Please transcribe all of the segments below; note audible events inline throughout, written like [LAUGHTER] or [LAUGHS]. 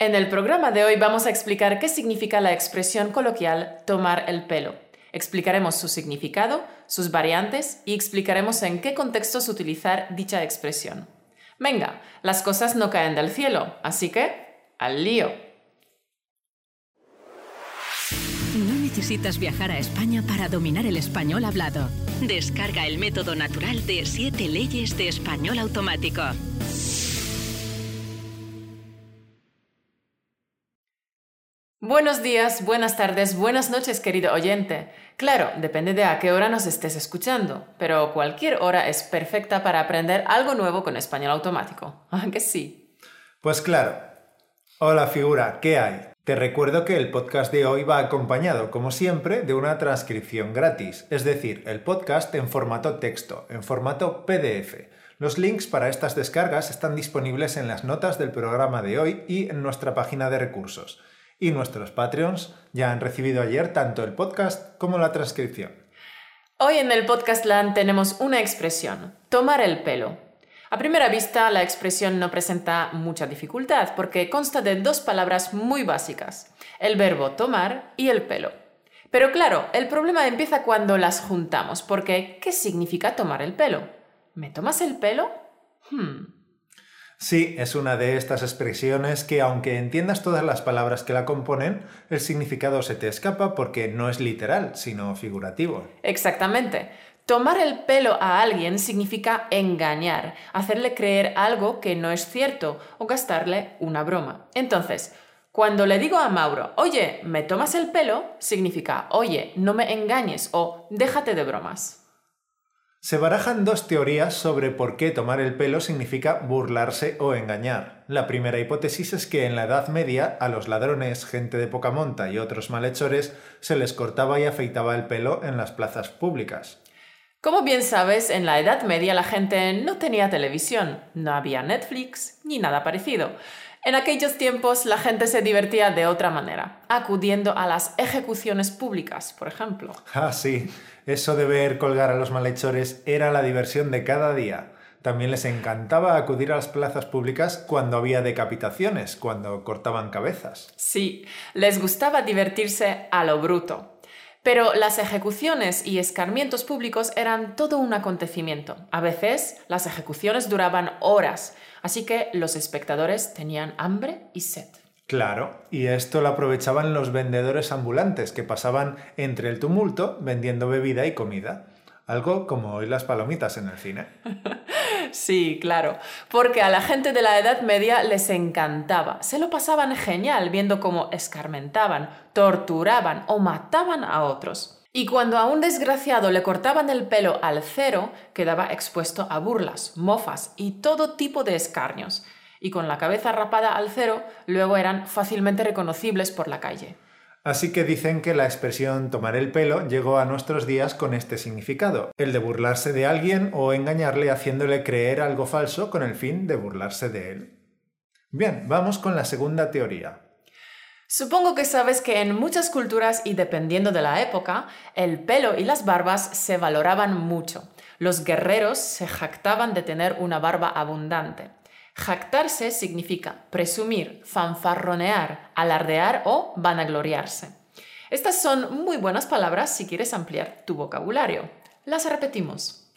En el programa de hoy vamos a explicar qué significa la expresión coloquial tomar el pelo. Explicaremos su significado, sus variantes y explicaremos en qué contextos utilizar dicha expresión. Venga, las cosas no caen del cielo, así que al lío. No necesitas viajar a España para dominar el español hablado. Descarga el método natural de 7 leyes de español automático. Buenos días, buenas tardes, buenas noches, querido oyente. Claro, depende de a qué hora nos estés escuchando, pero cualquier hora es perfecta para aprender algo nuevo con español automático. [LAUGHS] ¿Ah, que sí? Pues claro. Hola figura, ¿qué hay? Te recuerdo que el podcast de hoy va acompañado, como siempre, de una transcripción gratis, es decir, el podcast en formato texto, en formato PDF. Los links para estas descargas están disponibles en las notas del programa de hoy y en nuestra página de recursos y nuestros Patreons ya han recibido ayer tanto el podcast como la transcripción. Hoy en el Podcast Land tenemos una expresión, tomar el pelo. A primera vista, la expresión no presenta mucha dificultad porque consta de dos palabras muy básicas, el verbo tomar y el pelo. Pero claro, el problema empieza cuando las juntamos, porque ¿qué significa tomar el pelo? ¿Me tomas el pelo? Hmm. Sí, es una de estas expresiones que aunque entiendas todas las palabras que la componen, el significado se te escapa porque no es literal, sino figurativo. Exactamente. Tomar el pelo a alguien significa engañar, hacerle creer algo que no es cierto o gastarle una broma. Entonces, cuando le digo a Mauro, oye, ¿me tomas el pelo? significa, oye, no me engañes o déjate de bromas. Se barajan dos teorías sobre por qué tomar el pelo significa burlarse o engañar. La primera hipótesis es que en la Edad Media a los ladrones, gente de poca monta y otros malhechores se les cortaba y afeitaba el pelo en las plazas públicas. Como bien sabes, en la Edad Media la gente no tenía televisión, no había Netflix ni nada parecido. En aquellos tiempos la gente se divertía de otra manera, acudiendo a las ejecuciones públicas, por ejemplo. Ah, sí, eso de ver colgar a los malhechores era la diversión de cada día. También les encantaba acudir a las plazas públicas cuando había decapitaciones, cuando cortaban cabezas. Sí, les gustaba divertirse a lo bruto. Pero las ejecuciones y escarmientos públicos eran todo un acontecimiento. A veces las ejecuciones duraban horas, así que los espectadores tenían hambre y sed. Claro, y esto lo aprovechaban los vendedores ambulantes que pasaban entre el tumulto vendiendo bebida y comida. Algo como hoy las palomitas en el cine. [LAUGHS] Sí, claro, porque a la gente de la Edad Media les encantaba. Se lo pasaban genial viendo cómo escarmentaban, torturaban o mataban a otros. Y cuando a un desgraciado le cortaban el pelo al cero, quedaba expuesto a burlas, mofas y todo tipo de escarnios y con la cabeza rapada al cero, luego eran fácilmente reconocibles por la calle. Así que dicen que la expresión tomar el pelo llegó a nuestros días con este significado, el de burlarse de alguien o engañarle haciéndole creer algo falso con el fin de burlarse de él. Bien, vamos con la segunda teoría. Supongo que sabes que en muchas culturas y dependiendo de la época, el pelo y las barbas se valoraban mucho. Los guerreros se jactaban de tener una barba abundante. Jactarse significa presumir, fanfarronear, alardear o vanagloriarse. Estas son muy buenas palabras si quieres ampliar tu vocabulario. Las repetimos.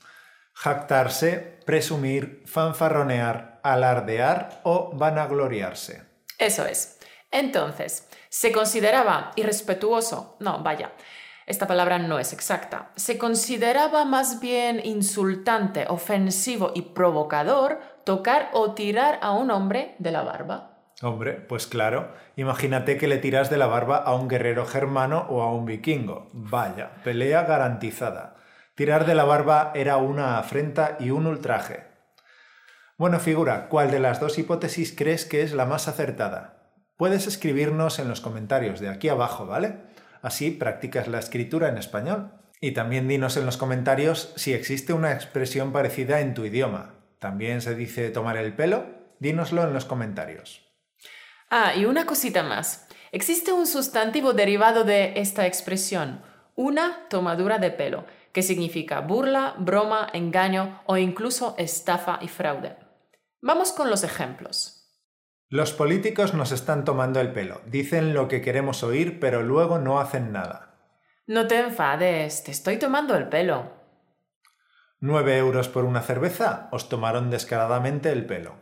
Jactarse, presumir, fanfarronear, alardear o vanagloriarse. Eso es. Entonces, se consideraba irrespetuoso, no, vaya, esta palabra no es exacta, se consideraba más bien insultante, ofensivo y provocador tocar o tirar a un hombre de la barba. Hombre, pues claro, imagínate que le tiras de la barba a un guerrero germano o a un vikingo. Vaya, pelea garantizada. Tirar de la barba era una afrenta y un ultraje. Bueno, figura, ¿cuál de las dos hipótesis crees que es la más acertada? Puedes escribirnos en los comentarios de aquí abajo, ¿vale? Así practicas la escritura en español. Y también dinos en los comentarios si existe una expresión parecida en tu idioma. ¿También se dice tomar el pelo? Dínoslo en los comentarios. Ah, y una cosita más. Existe un sustantivo derivado de esta expresión, una tomadura de pelo, que significa burla, broma, engaño o incluso estafa y fraude. Vamos con los ejemplos. Los políticos nos están tomando el pelo. Dicen lo que queremos oír, pero luego no hacen nada. No te enfades, te estoy tomando el pelo. ¿Nueve euros por una cerveza? Os tomaron descaradamente el pelo.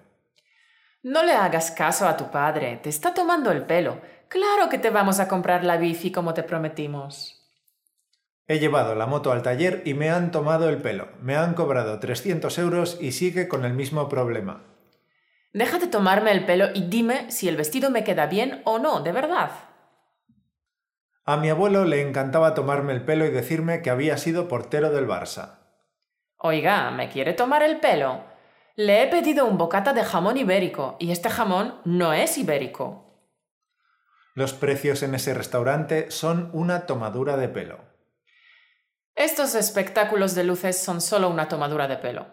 No le hagas caso a tu padre, te está tomando el pelo. Claro que te vamos a comprar la bici como te prometimos. He llevado la moto al taller y me han tomado el pelo. Me han cobrado 300 euros y sigue con el mismo problema. Déjate tomarme el pelo y dime si el vestido me queda bien o no, de verdad. A mi abuelo le encantaba tomarme el pelo y decirme que había sido portero del Barça. Oiga, ¿me quiere tomar el pelo? Le he pedido un bocata de jamón ibérico y este jamón no es ibérico. Los precios en ese restaurante son una tomadura de pelo. Estos espectáculos de luces son solo una tomadura de pelo.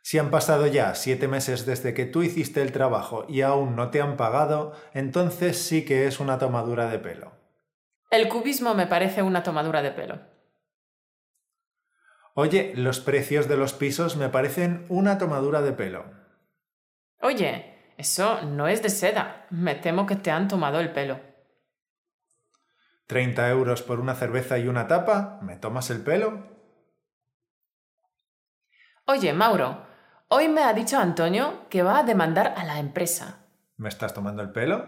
Si han pasado ya siete meses desde que tú hiciste el trabajo y aún no te han pagado, entonces sí que es una tomadura de pelo. El cubismo me parece una tomadura de pelo. Oye, los precios de los pisos me parecen una tomadura de pelo. Oye, eso no es de seda. Me temo que te han tomado el pelo. ¿30 euros por una cerveza y una tapa? ¿Me tomas el pelo? Oye, Mauro, Hoy me ha dicho Antonio que va a demandar a la empresa. ¿Me estás tomando el pelo?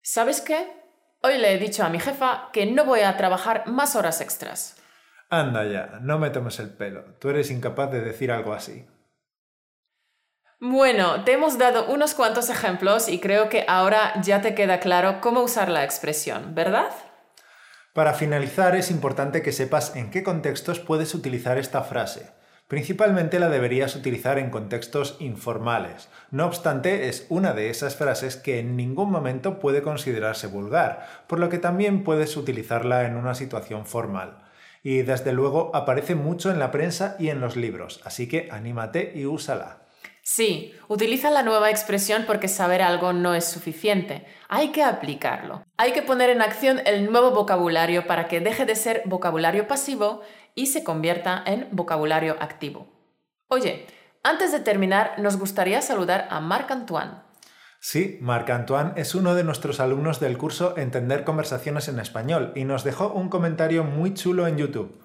¿Sabes qué? Hoy le he dicho a mi jefa que no voy a trabajar más horas extras. Anda ya, no me tomes el pelo. Tú eres incapaz de decir algo así. Bueno, te hemos dado unos cuantos ejemplos y creo que ahora ya te queda claro cómo usar la expresión, ¿verdad? Para finalizar, es importante que sepas en qué contextos puedes utilizar esta frase. Principalmente la deberías utilizar en contextos informales. No obstante, es una de esas frases que en ningún momento puede considerarse vulgar, por lo que también puedes utilizarla en una situación formal. Y desde luego aparece mucho en la prensa y en los libros, así que anímate y úsala. Sí, utiliza la nueva expresión porque saber algo no es suficiente. Hay que aplicarlo. Hay que poner en acción el nuevo vocabulario para que deje de ser vocabulario pasivo y se convierta en vocabulario activo. Oye, antes de terminar, nos gustaría saludar a Marc-Antoine. Sí, Marc-Antoine es uno de nuestros alumnos del curso Entender conversaciones en español y nos dejó un comentario muy chulo en YouTube.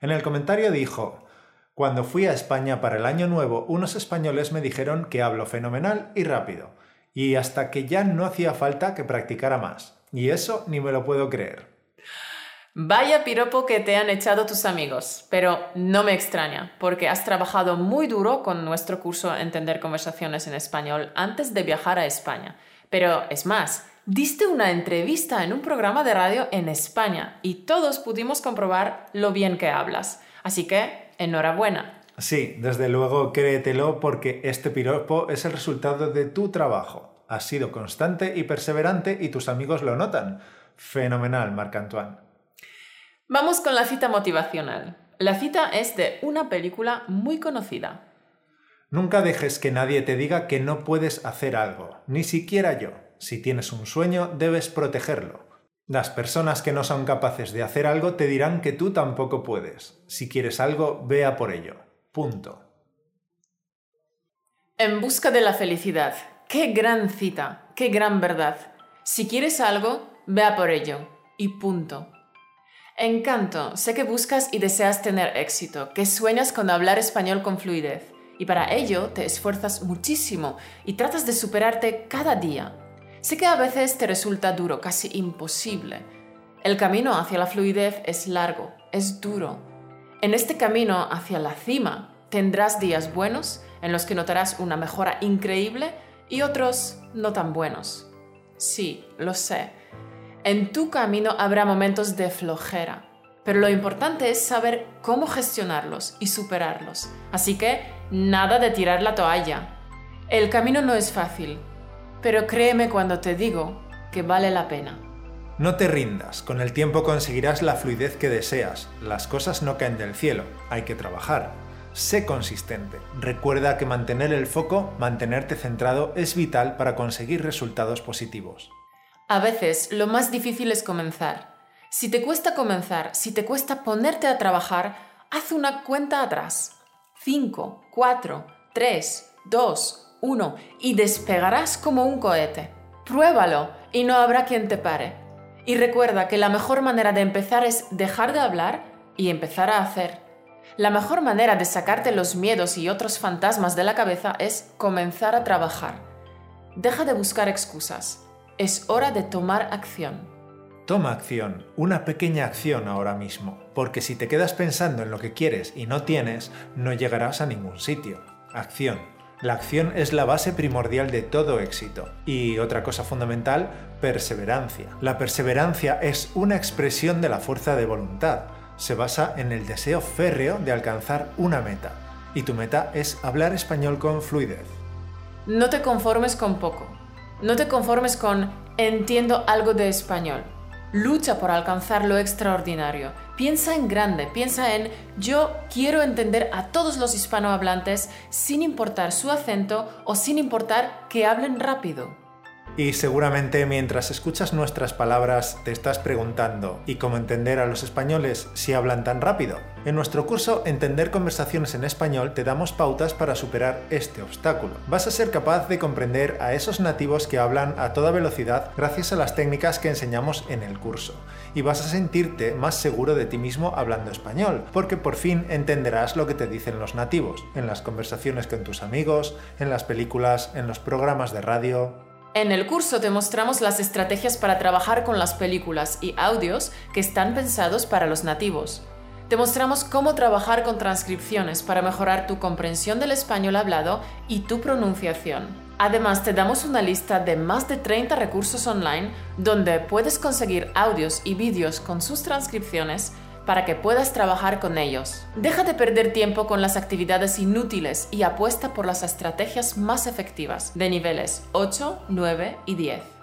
En el comentario dijo, cuando fui a España para el año nuevo, unos españoles me dijeron que hablo fenomenal y rápido, y hasta que ya no hacía falta que practicara más. Y eso ni me lo puedo creer. Vaya piropo que te han echado tus amigos, pero no me extraña, porque has trabajado muy duro con nuestro curso Entender conversaciones en español antes de viajar a España. Pero es más, diste una entrevista en un programa de radio en España y todos pudimos comprobar lo bien que hablas. Así que, enhorabuena. Sí, desde luego créetelo porque este piropo es el resultado de tu trabajo. Has sido constante y perseverante y tus amigos lo notan. Fenomenal, Marc-Antoine. Vamos con la cita motivacional. La cita es de una película muy conocida. Nunca dejes que nadie te diga que no puedes hacer algo, ni siquiera yo. Si tienes un sueño, debes protegerlo. Las personas que no son capaces de hacer algo te dirán que tú tampoco puedes. Si quieres algo, vea por ello. Punto. En busca de la felicidad. Qué gran cita, qué gran verdad. Si quieres algo, vea por ello. Y punto. Encanto, sé que buscas y deseas tener éxito, que sueñas con hablar español con fluidez, y para ello te esfuerzas muchísimo y tratas de superarte cada día. Sé que a veces te resulta duro, casi imposible. El camino hacia la fluidez es largo, es duro. En este camino hacia la cima tendrás días buenos en los que notarás una mejora increíble y otros no tan buenos. Sí, lo sé en tu camino habrá momentos de flojera, pero lo importante es saber cómo gestionarlos y superarlos. Así que nada de tirar la toalla. El camino no es fácil, pero créeme cuando te digo que vale la pena. No te rindas, con el tiempo conseguirás la fluidez que deseas. Las cosas no caen del cielo, hay que trabajar. Sé consistente. Recuerda que mantener el foco, mantenerte centrado, es vital para conseguir resultados positivos. A veces lo más difícil es comenzar. Si te cuesta comenzar, si te cuesta ponerte a trabajar, haz una cuenta atrás. 5, 4, 3, 2, 1 y despegarás como un cohete. Pruébalo y no habrá quien te pare. Y recuerda que la mejor manera de empezar es dejar de hablar y empezar a hacer. La mejor manera de sacarte los miedos y otros fantasmas de la cabeza es comenzar a trabajar. Deja de buscar excusas. Es hora de tomar acción. Toma acción, una pequeña acción ahora mismo, porque si te quedas pensando en lo que quieres y no tienes, no llegarás a ningún sitio. Acción. La acción es la base primordial de todo éxito. Y otra cosa fundamental, perseverancia. La perseverancia es una expresión de la fuerza de voluntad se basa en el deseo férreo de alcanzar una meta, y tu meta es hablar español con fluidez. No te conformes con poco. No te conformes con entiendo algo de español. Lucha por alcanzar lo extraordinario. Piensa en grande, piensa en yo quiero entender a todos los hispanohablantes sin importar su acento o sin importar que hablen rápido. Y seguramente mientras escuchas nuestras palabras te estás preguntando ¿y cómo entender a los españoles si hablan tan rápido? En nuestro curso Entender conversaciones en español te damos pautas para superar este obstáculo. Vas a ser capaz de comprender a esos nativos que hablan a toda velocidad gracias a las técnicas que enseñamos en el curso. Y vas a sentirte más seguro de ti mismo hablando español, porque por fin entenderás lo que te dicen los nativos, en las conversaciones con tus amigos, en las películas, en los programas de radio, en el curso te mostramos las estrategias para trabajar con las películas y audios que están pensados para los nativos. Te mostramos cómo trabajar con transcripciones para mejorar tu comprensión del español hablado y tu pronunciación. Además, te damos una lista de más de 30 recursos online donde puedes conseguir audios y vídeos con sus transcripciones para que puedas trabajar con ellos. Deja de perder tiempo con las actividades inútiles y apuesta por las estrategias más efectivas de niveles 8, 9 y 10.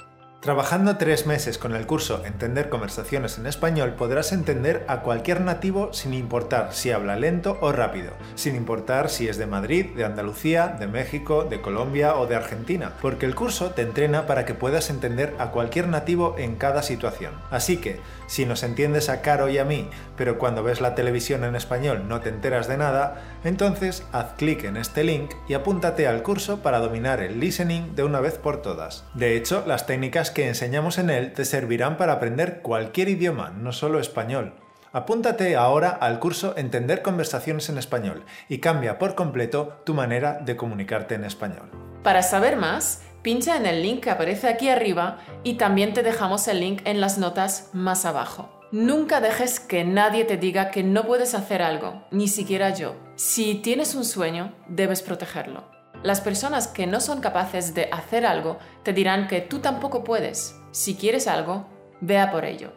Trabajando tres meses con el curso Entender conversaciones en español podrás entender a cualquier nativo sin importar si habla lento o rápido, sin importar si es de Madrid, de Andalucía, de México, de Colombia o de Argentina, porque el curso te entrena para que puedas entender a cualquier nativo en cada situación. Así que, si nos entiendes a Caro y a mí, pero cuando ves la televisión en español no te enteras de nada, entonces haz clic en este link y apúntate al curso para dominar el listening de una vez por todas. De hecho, las técnicas que enseñamos en él te servirán para aprender cualquier idioma, no solo español. Apúntate ahora al curso Entender conversaciones en español y cambia por completo tu manera de comunicarte en español. Para saber más, pincha en el link que aparece aquí arriba y también te dejamos el link en las notas más abajo. Nunca dejes que nadie te diga que no puedes hacer algo, ni siquiera yo. Si tienes un sueño, debes protegerlo. Las personas que no son capaces de hacer algo te dirán que tú tampoco puedes. Si quieres algo, vea por ello.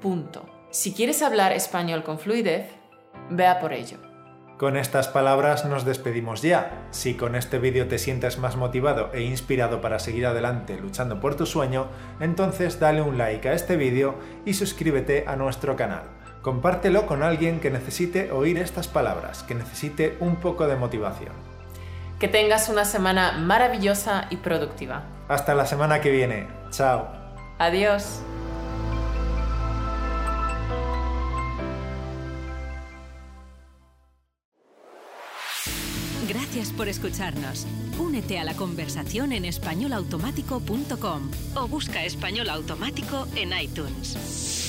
Punto. Si quieres hablar español con fluidez, vea por ello. Con estas palabras nos despedimos ya. Si con este vídeo te sientes más motivado e inspirado para seguir adelante luchando por tu sueño, entonces dale un like a este vídeo y suscríbete a nuestro canal. Compártelo con alguien que necesite oír estas palabras, que necesite un poco de motivación. Que tengas una semana maravillosa y productiva. Hasta la semana que viene. Chao. Adiós. Gracias por escucharnos. Únete a la conversación en españolautomático.com o busca español automático en iTunes.